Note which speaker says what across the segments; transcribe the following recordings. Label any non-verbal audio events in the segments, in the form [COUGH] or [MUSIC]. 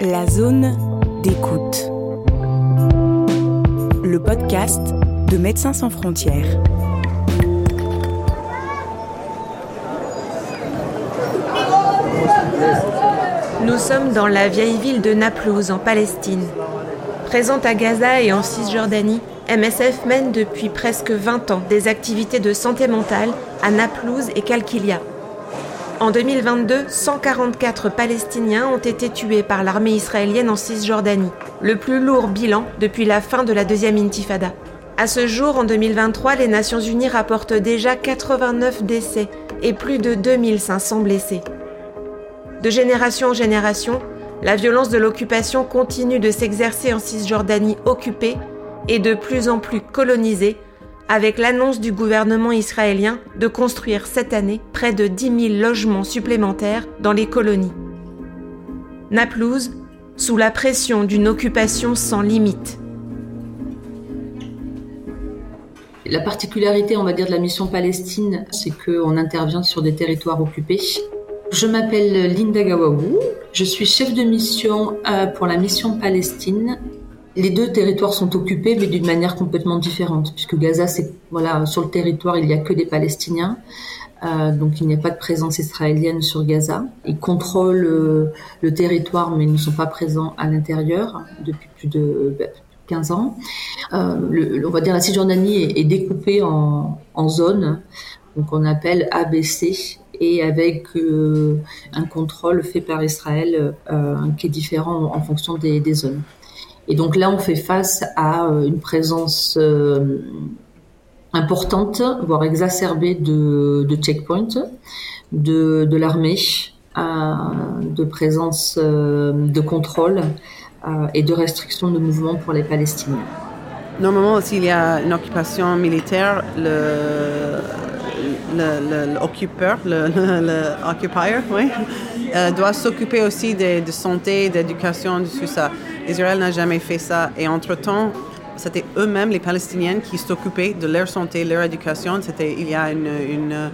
Speaker 1: La zone d'écoute. Le podcast de Médecins sans frontières.
Speaker 2: Nous sommes dans la vieille ville de Naplouse, en Palestine. Présente à Gaza et en Cisjordanie, MSF mène depuis presque 20 ans des activités de santé mentale à Naplouse et Kalkilia. En 2022, 144 Palestiniens ont été tués par l'armée israélienne en Cisjordanie, le plus lourd bilan depuis la fin de la deuxième intifada. À ce jour, en 2023, les Nations Unies rapportent déjà 89 décès et plus de 2500 blessés. De génération en génération, la violence de l'occupation continue de s'exercer en Cisjordanie occupée et de plus en plus colonisée, avec l'annonce du gouvernement israélien de construire cette année près de 10 000 logements supplémentaires dans les colonies. Naplouse, sous la pression d'une occupation sans limite.
Speaker 3: La particularité, on va dire, de la mission Palestine, c'est qu'on intervient sur des territoires occupés. Je m'appelle Linda Gawawou, je suis chef de mission euh, pour la mission Palestine les deux territoires sont occupés, mais d'une manière complètement différente, puisque Gaza, c'est voilà, sur le territoire, il n'y a que des Palestiniens, euh, donc il n'y a pas de présence israélienne sur Gaza. Ils contrôlent euh, le territoire, mais ils ne sont pas présents à l'intérieur depuis plus de 15 bah, ans. Euh, on va dire la Cisjordanie est, est découpée en, en, zones, donc on appelle ABC, et avec euh, un contrôle fait par Israël euh, qui est différent en, fonction des, zones. Et donc là, on fait face à euh, une présence importante, voire exacerbée de, checkpoints, de, l'armée, de présence de contrôle et de restriction de mouvement pour les Palestiniens.
Speaker 4: Normalement, s'il y a une occupation militaire, l'occupeur, le, le, occupier, oui, doit s'occuper aussi de, de santé, d'éducation, de tout ça. Israël n'a jamais fait ça. Et entre-temps, c'était eux-mêmes, les Palestiniens, qui s'occupaient de leur santé, leur éducation. C'était, il y a une, une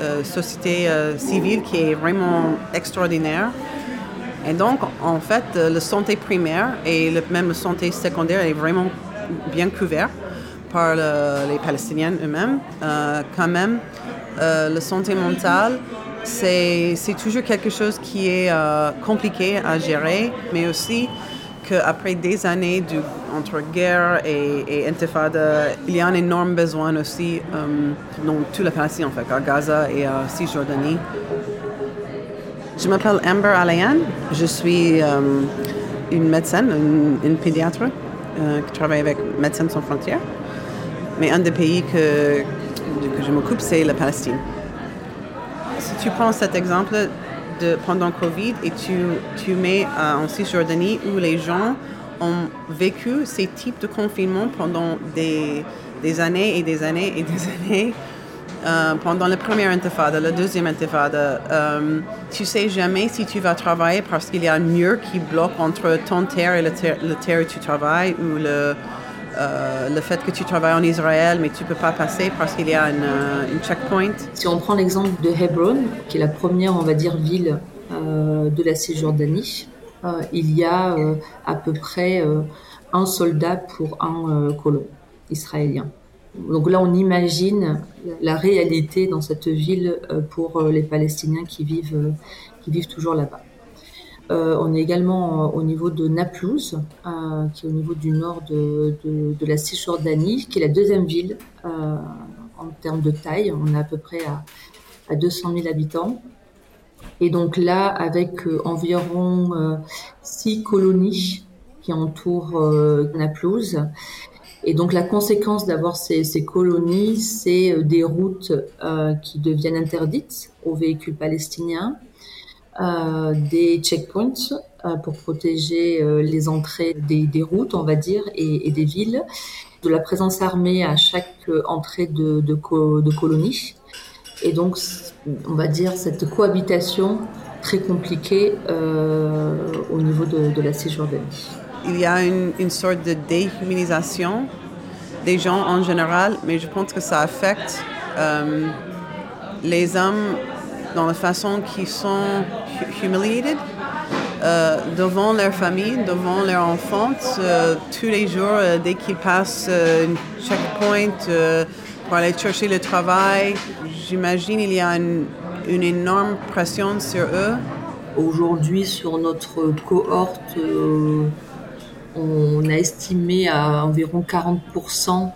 Speaker 4: euh, société euh, civile qui est vraiment extraordinaire. Et donc, en fait, euh, la santé primaire et le, même la santé secondaire est vraiment bien couvert par le, les Palestiniens eux-mêmes. Euh, quand même, euh, la santé mentale, c'est, c'est toujours quelque chose qui est euh, compliqué à gérer, mais aussi qu'après des années de, entre guerre et, et, intifada, il y a un énorme besoin aussi euh, dans toute la Palestine, en fait, à Gaza et à Cisjordanie. Je m'appelle Amber Alayan. Je suis une médecin, une, une pédiatre qui travaille avec Médecins sans frontières. Mais un des pays que, que je m'occupe, c'est la Palestine. Si tu prends cet exemple, de, pendant Covid et tu, tu mets euh, en Cisjordanie où les gens ont vécu ces types de confinement pendant des, des années et des années et des [LAUGHS] années. Euh, pendant la première intifada, la deuxième intifada, euh, tu sais jamais si tu vas travailler parce qu'il y a un mur qui bloque entre ton terre et le, le terre où tu travailles ou le, euh, le fait que tu travailles en Israël, mais tu ne peux pas passer parce qu'il y a une, euh, une, checkpoint.
Speaker 3: Si on prend l'exemple de Hebron, qui est la première, on va dire, ville euh, de la Cisjordanie, il y a à peu près un soldat pour un colon israélien. Donc là, on imagine la réalité dans cette ville pour les Palestiniens qui vivent, qui vivent toujours là-bas. Euh, on est également euh, au niveau de Naplouse, euh, qui est au niveau du nord de, de, de, la Cisjordanie, qui est la deuxième ville euh, en termes de taille. On est à peu près à, à 200 000 habitants. Et donc là, avec euh, environ six colonies qui entourent Naplouse. Et donc la conséquence d'avoir ces, ces, colonies, c'est des routes qui deviennent interdites aux véhicules palestiniens des checkpoints euh, pour protéger euh, les entrées des, routes, on va dire, et, des villes, de la présence armée à chaque entrée de, de, co de colonie. Et donc, on va dire, cette cohabitation très compliquée euh, au niveau de, de, la Cisjordanie.
Speaker 4: Il y a une, sorte de déhumanisation des gens en général, mais je pense que ça affecte euh, les hommes dans la façon qu'ils sont humiliated euh, devant leur famille, devant leurs enfants, euh, tous les jours, euh, dès qu'ils passent une checkpoint pour aller chercher le travail. J'imagine il y a une, une, énorme pression sur eux.
Speaker 3: Aujourd'hui, sur notre cohorte, on a estimé à environ 40%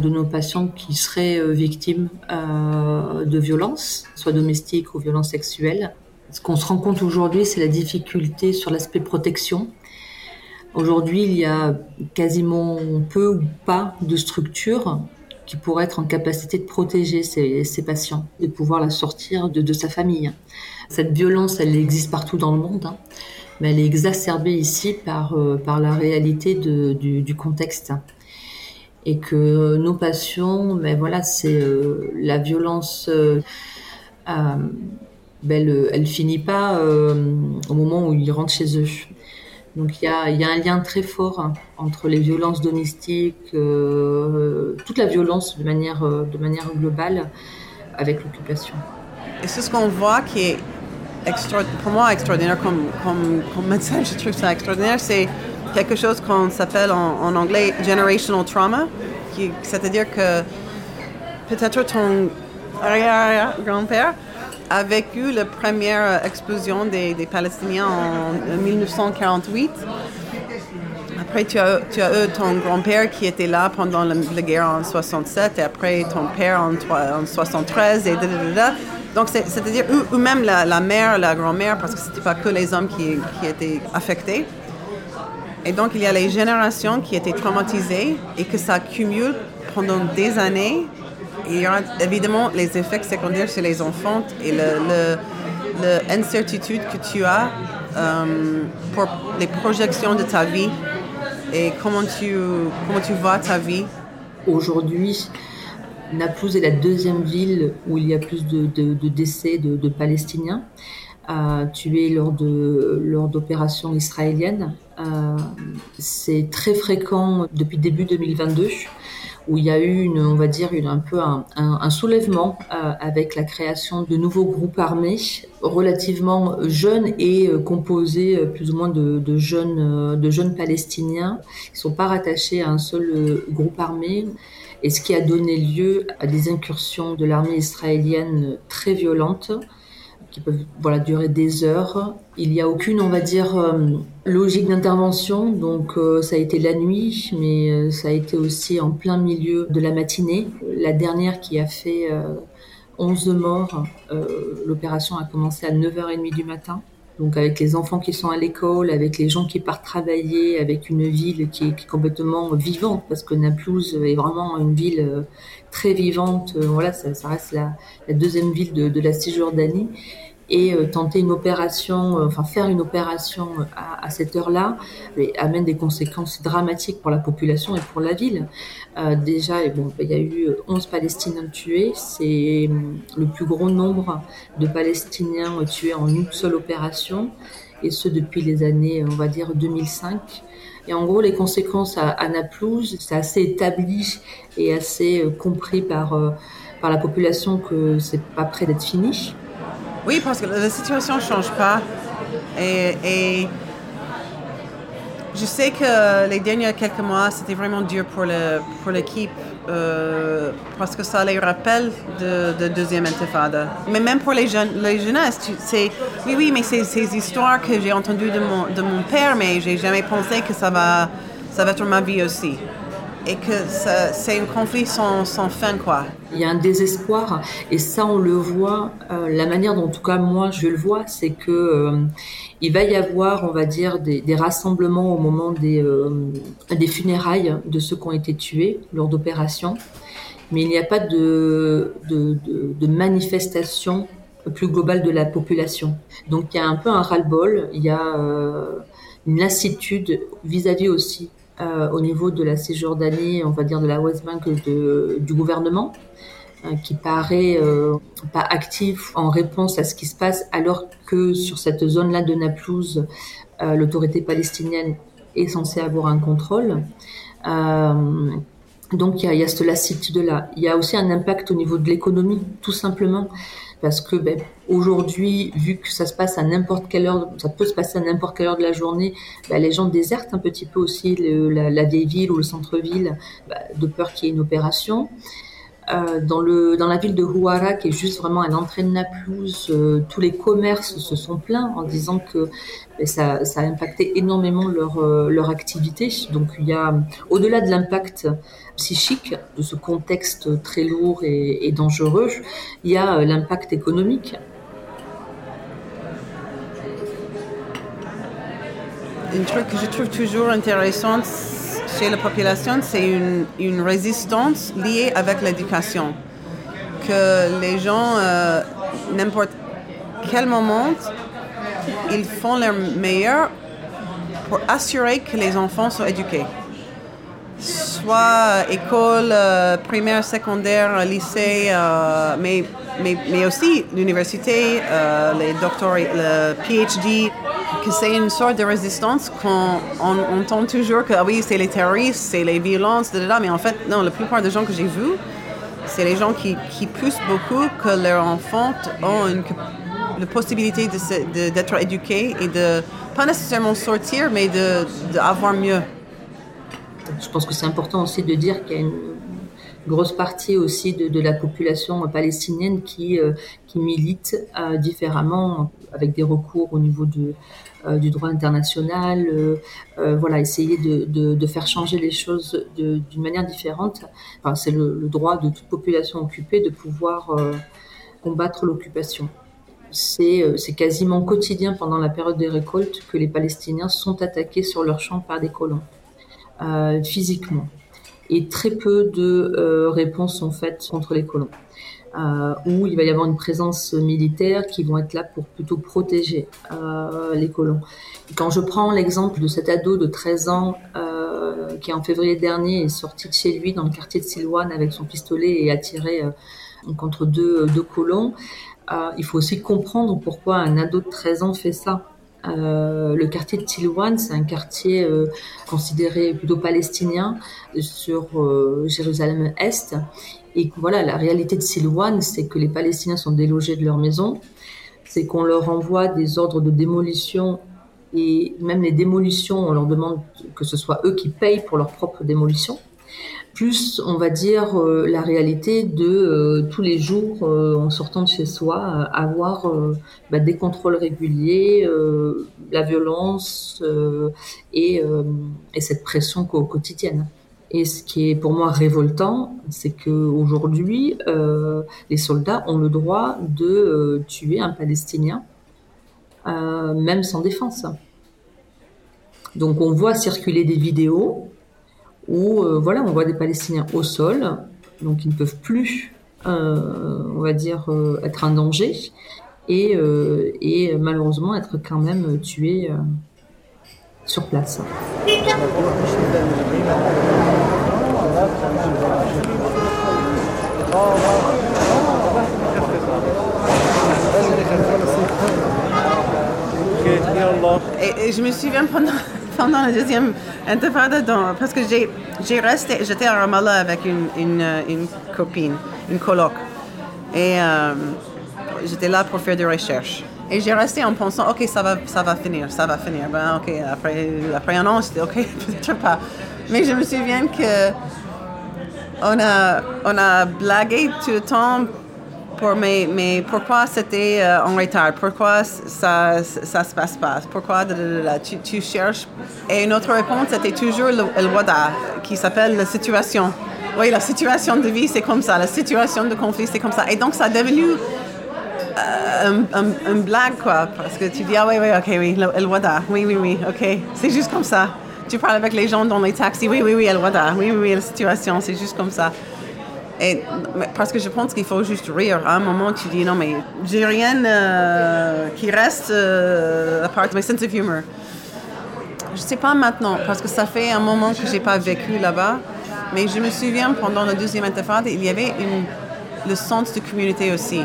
Speaker 3: de nos patients qui seraient victimes de violences, soit domestiques ou violences sexuelles. Ce qu'on se rend compte aujourd'hui, c'est la difficulté sur l'aspect protection. Aujourd'hui, il y a quasiment peu ou pas de structures qui pourraient être en capacité de protéger ces, patients, de pouvoir la sortir de, sa famille. Cette violence, elle existe partout dans le monde, hein, mais elle est exacerbée ici par, euh, la réalité du, contexte. Et que nos patients, mais voilà, c'est euh, la violence. Euh, ben, elle, finit pas euh, au moment où ils rentrent chez eux. Donc il y a, un lien très fort hein, entre les violences domestiques, euh, toute la violence de manière, euh, de manière globale avec l'occupation.
Speaker 4: Et c'est ce qu'on voit qui est extra, pour moi extraordinaire comme, comme, comme, médecin, je trouve ça extraordinaire, c'est quelque chose qu'on s'appelle en, en, anglais generational trauma, c'est-à-dire que peut-être ton arrière-grand-père a vécu la première explosion des, Palestiniens en 1948. Après, tu as, tu as eu ton grand-père qui était là pendant la, guerre en 67 et après ton père en, en 73 et Donc, c'est-à-dire, ou, même la, mère, la grand-mère, parce que ce n'était pas que les hommes qui, étaient affectés. Et donc, il y a les générations qui étaient traumatisées et que ça accumule pendant des années il y a évidemment les effets secondaires chez les enfants et l'incertitude le, que tu as euh, pour les projections de ta vie et comment tu, comment tu vois ta vie.
Speaker 3: Aujourd'hui, Naplouse est la deuxième ville où il y a plus de, décès de, Palestiniens euh, tués lors de lors d'opérations israéliennes. Euh, c'est très fréquent depuis début 2022 où il y a eu, une, on va dire, une, un peu un, soulèvement euh, avec la création de nouveaux groupes armés relativement jeunes et euh, composés euh, plus ou moins de, jeunes, de jeunes Palestiniens qui sont pas rattachés à un seul groupe armé. Et ce qui a donné lieu à des incursions de l'armée israélienne très violentes qui peuvent voilà, durer des heures. Il n'y a aucune, on va dire, euh, logique d'intervention. Donc euh, ça a été la nuit, mais euh, ça a été aussi en plein milieu de la matinée. La dernière qui a fait 11 morts, l'opération a commencé à 9h30 du matin. Donc avec les enfants qui sont à l'école, avec les gens qui partent travailler, avec une ville qui est, complètement vivante, parce que Naplouse est vraiment une ville très vivante. Voilà, ça, reste la, deuxième ville de, de la Cisjordanie et euh, tenter une opération, euh, enfin faire une opération euh, à, cette heure-là, amène des conséquences dramatiques pour la population et pour la ville. déjà, bon, il y a eu 11 Palestiniens tués, c'est le plus gros nombre de Palestiniens tués en une seule opération, et ce depuis les années, on va dire, 2005. Et en gros, les conséquences à, à Naplouse, c'est assez établi et assez compris par, par la population que c'est pas prêt d'être fini.
Speaker 4: Oui, parce que la situation ne change pas. Et, je sais que les derniers quelques mois, c'était vraiment dur pour l'équipe. Euh, parce que ça les rappelle de, de, deuxième intifada. Mais même pour les jeunes, les jeunesses, c'est oui, oui, mais c'est ces histoires que j'ai entendues de mon, de mon père, mais j'ai jamais pensé que ça va, ça va être ma vie aussi et que c'est un conflit sans, fin, quoi.
Speaker 3: Il y a un désespoir, et ça, on le voit. Euh, la manière dont, en tout cas, moi, je le vois, c'est que euh, il va y avoir, on va dire, des, rassemblements au moment des, euh, des funérailles de ceux qui ont été tués lors d'opérations, mais il n'y a pas de, de manifestation plus globale de la population. Donc, il y a un peu un ras-le-bol, il y a une lassitude vis-à-vis aussi euh, au niveau de la Cisjordanie, on va dire de la West Bank du gouvernement, euh, qui paraît euh, pas actif en réponse à ce qui se passe, alors que sur cette zone-là de Naplouse, l'autorité palestinienne est censée avoir un contrôle. donc il y a, y a cette lassitude-là. Il y a aussi un impact au niveau de l'économie, tout simplement. Parce que ben, aujourd'hui, vu que ça se passe à n'importe quelle heure, ça peut se passer à n'importe quelle heure de la journée, ben, les gens désertent un petit peu aussi la, vieille ville ou le centre-ville ben, de peur qu'il y ait une opération. Euh, dans, la ville de Huara, qui est juste vraiment à l'entrée de Naplouse, euh, tous les commerces se sont plaints en disant que ben, ça, ça, a impacté énormément leur, euh, leur activité. Donc il y a, au-delà de l'impact psychique de ce contexte très lourd et, dangereux, il y a l'impact économique.
Speaker 4: Un truc que je trouve toujours intéressant, chez la population, c'est une, une, résistance liée avec l'éducation. Que les gens, euh, n'importe quel moment, ils font leur meilleur pour assurer que les enfants soient éduqués. Soit école euh, primaire, secondaire, lycée, euh, mais, mais, mais, aussi l'université, les doctorats, le PhD, que c'est une sorte de résistance qu'on on, entend toujours que ah oui, c'est les terroristes, c'est les violences, mais en fait, non, la plupart des gens que j'ai vus, c'est les gens qui, qui, poussent beaucoup que leurs enfants ont une, la possibilité d'être de, éduqués et de, pas nécessairement sortir, mais d'avoir mieux.
Speaker 3: Je pense que c'est important aussi de dire qu'il y a une grosse partie aussi de, la population palestinienne qui, euh, milite euh, différemment avec des recours au niveau euh, du droit international, voilà, essayer de, faire changer les choses d'une manière différente. C'est le, le, droit de toute population occupée de pouvoir combattre l'occupation. C'est quasiment quotidien pendant la période des récoltes que les Palestiniens sont attaqués sur leurs champs par des colons, physiquement et très peu de euh, réponses sont faites contre les colons. Euh, où il va y avoir une présence militaire qui vont être là pour plutôt protéger euh, les colons. Quand je prends l'exemple de cet ado de 13 ans euh, qui en février dernier est sorti de chez lui dans le quartier de Silouane avec son pistolet et a tiré contre deux, colons, il faut aussi comprendre pourquoi un ado de 13 ans fait ça. Euh, le quartier de Tilwan, c'est un quartier euh, considéré plutôt palestinien sur euh, Jérusalem-Est. Et voilà, la réalité de Silwan, c'est que les Palestiniens sont délogés de leur maison, c'est qu'on leur envoie des ordres de démolition et même les démolitions, on leur demande que ce soit eux qui payent pour leur propre démolition plus on va dire euh, la réalité de euh, tous les jours euh, en sortant de chez soi avoir bah, des contrôles réguliers la violence et, et, cette pression quotidienne et ce qui est pour moi révoltant c'est que aujourd'hui les soldats ont le droit de tuer un palestinien même sans défense. Donc on voit circuler des vidéos où euh, voilà, on voit des Palestiniens au sol, donc ils ne peuvent plus, euh, on va dire, euh, être un danger, et, et, malheureusement être quand même tués sur place.
Speaker 4: Et, je me souviens pendant pendant la deuxième intifada, parce que j'ai resté, j'étais à Ramallah avec une, une, une, copine, une coloc. Et euh, j'étais là pour faire des recherches. Et j'ai resté en pensant, OK, ça va, ça va finir, ça va finir. Ben, OK, après, après un an, c'était OK, [LAUGHS] peut-être pas. Mais je me souviens que on a, on a blagué tout le temps mais, pourquoi c'était euh, en retard, pourquoi ça ça se passe pas, pourquoi tu, cherches? Et une autre réponse c'était toujours le, le wada, qui s'appelle la situation. Oui, la situation de vie, c'est comme ça, la situation de conflit, c'est comme ça. Et donc, ça est devenu euh, un, blague, quoi, parce que tu dis, ah oui, oui, ok, oui, le, wada, oui, oui, oui, ok, c'est juste comme ça. Tu parles avec les gens dans les taxis, oui, oui, oui, el wada, oui, oui, oui, la situation, c'est juste comme ça. Et, parce que je pense qu'il faut juste rire. À un moment, tu dis non, mais j'ai rien euh, qui reste euh, à part my sense of humor. Je sais pas maintenant, parce que ça fait un moment que j'ai pas vécu là-bas. Mais je me souviens, pendant la deuxième intifada, il y avait une, le sens de communauté aussi.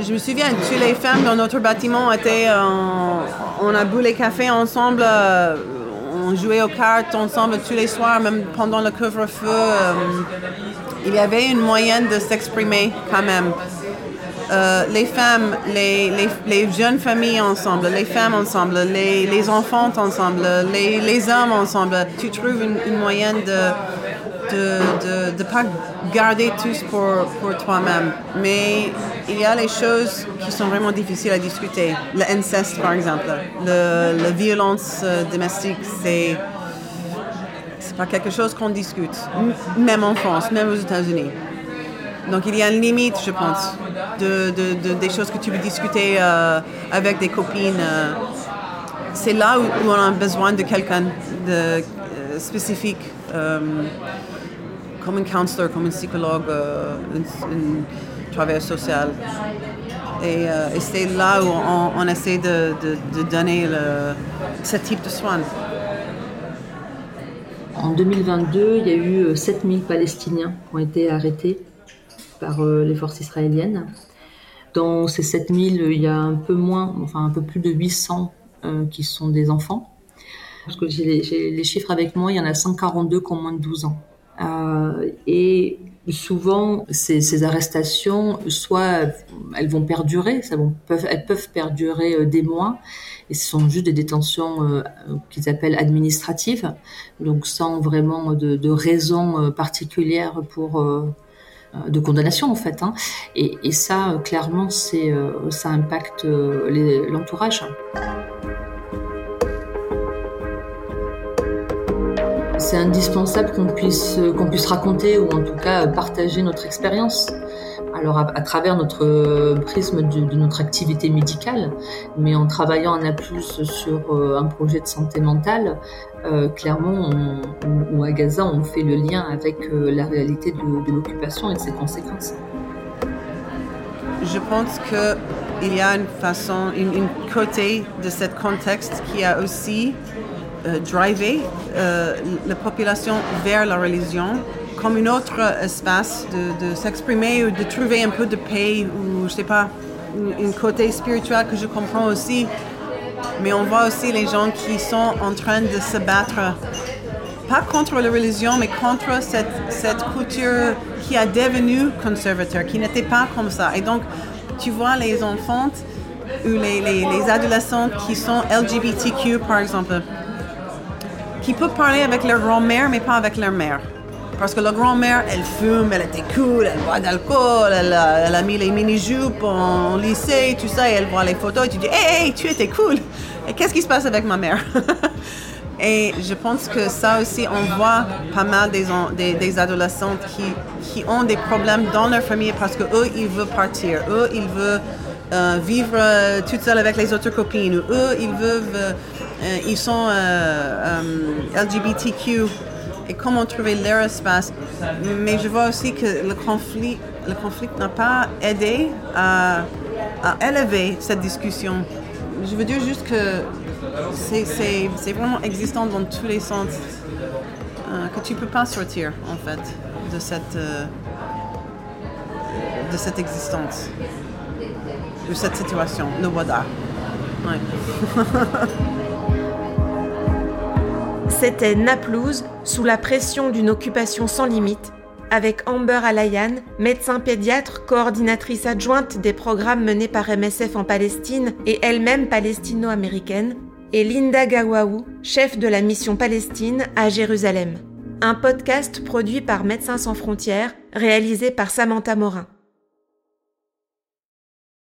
Speaker 4: Je me souviens, toutes les femmes dans notre bâtiment étaient, on a bu les cafés ensemble, euh, on jouait aux cartes ensemble tous les soirs, même pendant le couvre-feu il y avait une moyenne de s'exprimer quand même. euh, les femmes, les, les, les, jeunes familles ensemble, les femmes ensemble, les, les enfants ensemble, les, hommes ensemble, tu trouves une, une moyenne de de, de, de pas garder tous pour, pour toi-même. Mais il y a les choses qui sont vraiment difficiles à discuter. L'inceste, par exemple. Le, la violence euh, domestique, c'est quelque chose qu'on discute, même en France, même aux États-Unis. Donc il y a une limite, je pense, de, de, des choses que tu peux discuter euh, avec des copines. Euh. c'est là où, on a besoin de quelqu'un de euh, spécifique, comme un counselor, comme un psychologue, un, travailleur social. Et, et c'est là où on, essaie de, donner ce type de soins.
Speaker 3: En 2022, il y a eu 7000 Palestiniens qui ont été arrêtés par euh, les forces israéliennes. Dans ces 7000, il y a un peu moins, enfin un peu plus de 800 euh, qui sont des enfants. Parce que j'ai les, chiffres avec moi, il y en a 142 qui ont moins de 12 ans. Euh, souvent, ces, arrestations, soit elles vont perdurer, elles peuvent perdurer des mois, et ce sont juste des détentions qu'ils appellent administratives, donc sans vraiment de, raison particulière pour euh, de condamnation en fait. Hein. Et, ça, euh, clairement, euh, ça impacte l'entourage. C'est indispensable qu'on puisse, qu'on puisse raconter ou en tout cas partager notre expérience alors à, travers notre euh, prisme de, notre activité médicale, mais en travaillant en A+, sur euh, un projet de santé mentale, euh, clairement, ou à Gaza, on fait le lien avec la réalité de, l'occupation et de ses conséquences.
Speaker 4: Je pense qu'il y a une façon, une, côté de ce contexte qui a aussi drivé la population vers la religion comme un autre espace de, s'exprimer ou de trouver un peu de paix ou je sais pas, un côté spirituel que je comprends aussi. Mais on voit aussi les gens qui sont en train de se battre, pas contre la religion, mais contre cette, cette culture qui a devenu conservateur, qui n'était pas comme ça. Et donc, tu vois les enfants ou les, les, les adolescents qui sont LGBTQ, par exemple, qui peuvent parler avec leur grand-mère, mais pas avec leur mère. Parce que la grand-mère, elle fume, elle était cool, elle boit d'alcool, elle, a mis les mini-jupes en lycée, tout ça, et elle voit les photos et tu dis Hey, hey tu étais cool. Et qu'est-ce qui se passe avec ma mère? [LAUGHS] Et je pense que ça aussi, on voit pas mal des, des, adolescentes qui, qui, ont des problèmes dans leur famille parce que eux, ils veulent partir, eux, ils veulent euh, vivre euh, toute seule avec les autres copines, eux, ils veulent, euh, ils sont LGBTQ et comment trouver leur espace? Mais je vois aussi que le conflit, le conflit n'a pas aidé à, élever cette discussion. Je veux dire juste que c'est vraiment existant dans tous les sens, euh, que tu ne peux pas sortir en fait de cette, euh, de cette existence, de cette situation, le Wada. Ouais. [LAUGHS]
Speaker 2: C'était Naplouse, sous la pression d'une occupation sans limite, avec Amber Alayan, médecin pédiatre, coordinatrice adjointe des programmes menés par MSF en Palestine et elle-même palestino-américaine, et Linda Gawaou, chef de la mission Palestine à Jérusalem. Un podcast produit par Médecins sans frontières, réalisé par Samantha Morin.